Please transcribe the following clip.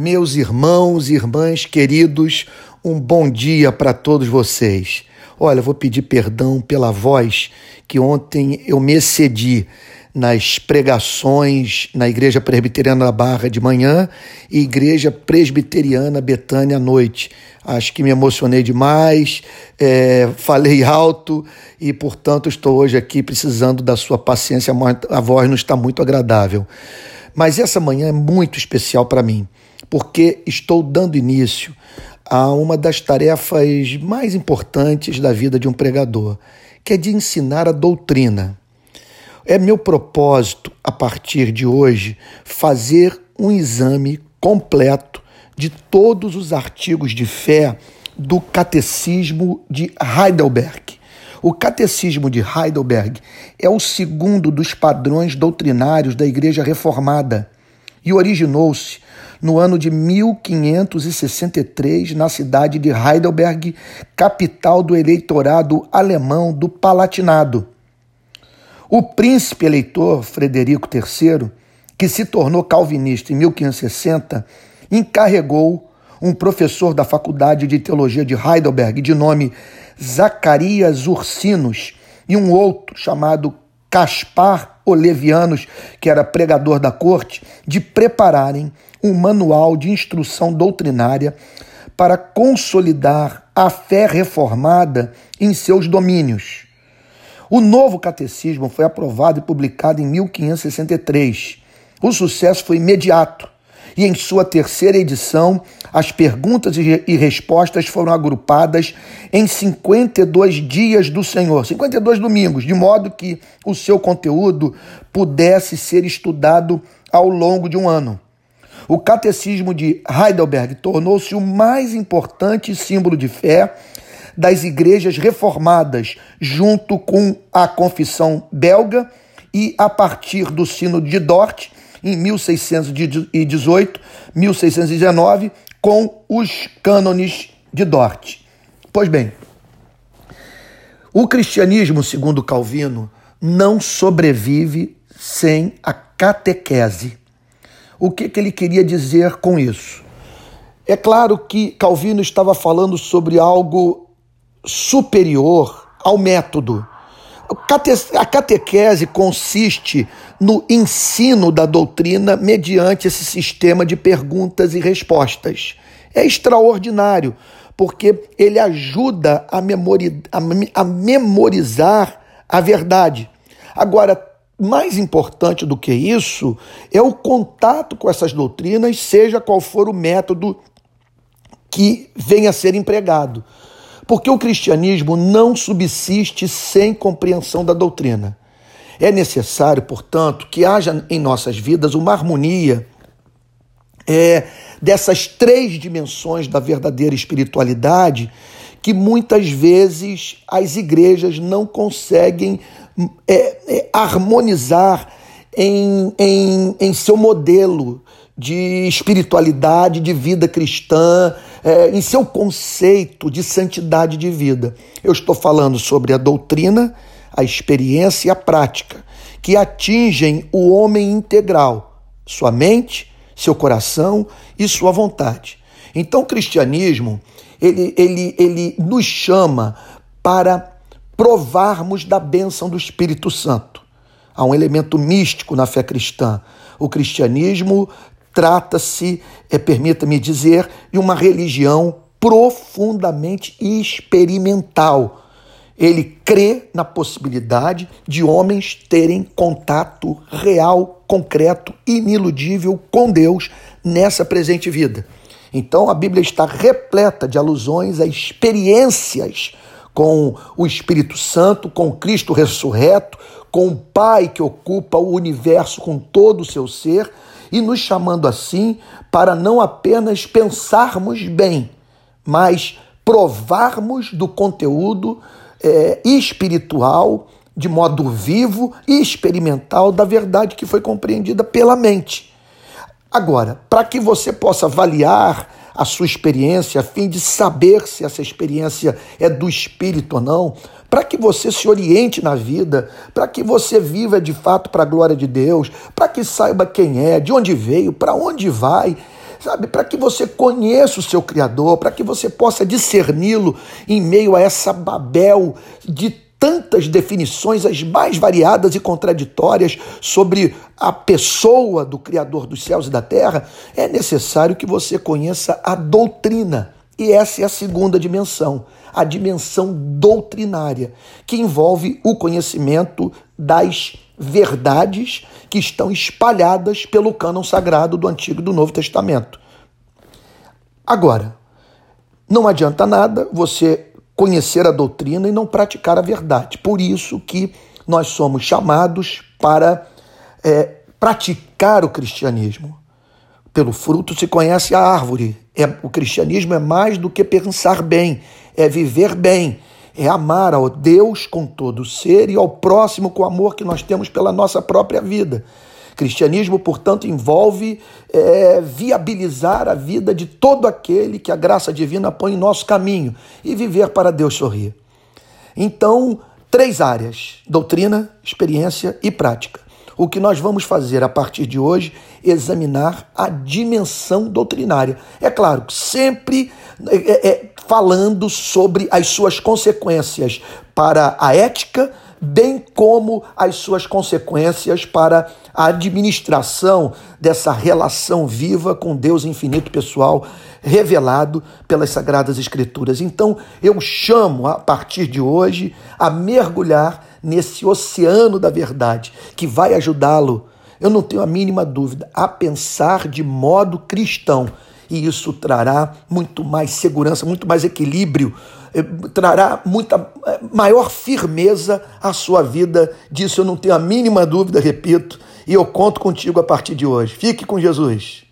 Meus irmãos e irmãs queridos, um bom dia para todos vocês. Olha, vou pedir perdão pela voz que ontem eu me excedi nas pregações na Igreja Presbiteriana Barra de manhã e Igreja Presbiteriana Betânia à noite. Acho que me emocionei demais, é, falei alto e, portanto, estou hoje aqui precisando da sua paciência. A voz não está muito agradável. Mas essa manhã é muito especial para mim, porque estou dando início a uma das tarefas mais importantes da vida de um pregador, que é de ensinar a doutrina. É meu propósito, a partir de hoje, fazer um exame completo de todos os artigos de fé do Catecismo de Heidelberg. O Catecismo de Heidelberg é o segundo dos padrões doutrinários da Igreja Reformada e originou-se no ano de 1563 na cidade de Heidelberg, capital do eleitorado alemão do Palatinado. O príncipe eleitor Frederico III, que se tornou calvinista em 1560, encarregou um professor da Faculdade de Teologia de Heidelberg, de nome Zacarias Ursinos, e um outro chamado Caspar Olevianos, que era pregador da corte, de prepararem um manual de instrução doutrinária para consolidar a fé reformada em seus domínios. O novo catecismo foi aprovado e publicado em 1563. O sucesso foi imediato e em sua terceira edição, as perguntas e respostas foram agrupadas em 52 dias do Senhor, 52 domingos, de modo que o seu conteúdo pudesse ser estudado ao longo de um ano. O Catecismo de Heidelberg tornou-se o mais importante símbolo de fé das igrejas reformadas, junto com a Confissão Belga e a partir do Sino de Dort, em 1618, 1619, com os cânones de Dort. Pois bem, o cristianismo, segundo Calvino, não sobrevive sem a catequese. O que, que ele queria dizer com isso? É claro que Calvino estava falando sobre algo superior ao método a catequese consiste no ensino da doutrina mediante esse sistema de perguntas e respostas. É extraordinário, porque ele ajuda a, memori a memorizar a verdade. Agora, mais importante do que isso é o contato com essas doutrinas, seja qual for o método que venha a ser empregado. Porque o cristianismo não subsiste sem compreensão da doutrina. É necessário, portanto, que haja em nossas vidas uma harmonia é, dessas três dimensões da verdadeira espiritualidade que muitas vezes as igrejas não conseguem é, é, harmonizar em, em, em seu modelo de espiritualidade, de vida cristã, é, em seu conceito de santidade de vida. Eu estou falando sobre a doutrina, a experiência e a prática, que atingem o homem integral, sua mente, seu coração e sua vontade. Então, o cristianismo, ele, ele, ele nos chama para provarmos da bênção do Espírito Santo. Há um elemento místico na fé cristã. O cristianismo Trata-se, é, permita-me dizer, de uma religião profundamente experimental. Ele crê na possibilidade de homens terem contato real, concreto, iniludível com Deus nessa presente vida. Então a Bíblia está repleta de alusões a experiências com o Espírito Santo, com Cristo ressurreto, com o Pai que ocupa o universo com todo o seu ser e nos chamando assim para não apenas pensarmos bem, mas provarmos do conteúdo é, espiritual, de modo vivo e experimental da verdade que foi compreendida pela mente. Agora, para que você possa avaliar a sua experiência, a fim de saber se essa experiência é do espírito ou não, para que você se oriente na vida, para que você viva de fato para a glória de Deus, para que saiba quem é, de onde veio, para onde vai. sabe, para que você conheça o seu Criador, para que você possa discerni-lo em meio a essa Babel de tantas definições, as mais variadas e contraditórias, sobre a pessoa do Criador dos céus e da terra, é necessário que você conheça a doutrina. E essa é a segunda dimensão, a dimensão doutrinária, que envolve o conhecimento das verdades que estão espalhadas pelo cânon sagrado do Antigo e do Novo Testamento. Agora, não adianta nada você conhecer a doutrina e não praticar a verdade. Por isso que nós somos chamados para é, praticar o cristianismo. Pelo fruto se conhece a árvore. É, o cristianismo é mais do que pensar bem, é viver bem, é amar ao Deus com todo o ser e ao próximo com o amor que nós temos pela nossa própria vida. Cristianismo, portanto, envolve é, viabilizar a vida de todo aquele que a graça divina põe em nosso caminho e viver para Deus sorrir. Então, três áreas: doutrina, experiência e prática. O que nós vamos fazer a partir de hoje é examinar a dimensão doutrinária. É claro, sempre é, é, falando sobre as suas consequências para a ética, bem como as suas consequências para a administração dessa relação viva com Deus infinito pessoal revelado pelas sagradas escrituras. Então, eu chamo a partir de hoje a mergulhar nesse oceano da verdade que vai ajudá-lo, eu não tenho a mínima dúvida, a pensar de modo cristão. E isso trará muito mais segurança, muito mais equilíbrio, eh, trará muita eh, maior firmeza à sua vida. Disso eu não tenho a mínima dúvida, repito, e eu conto contigo a partir de hoje. Fique com Jesus.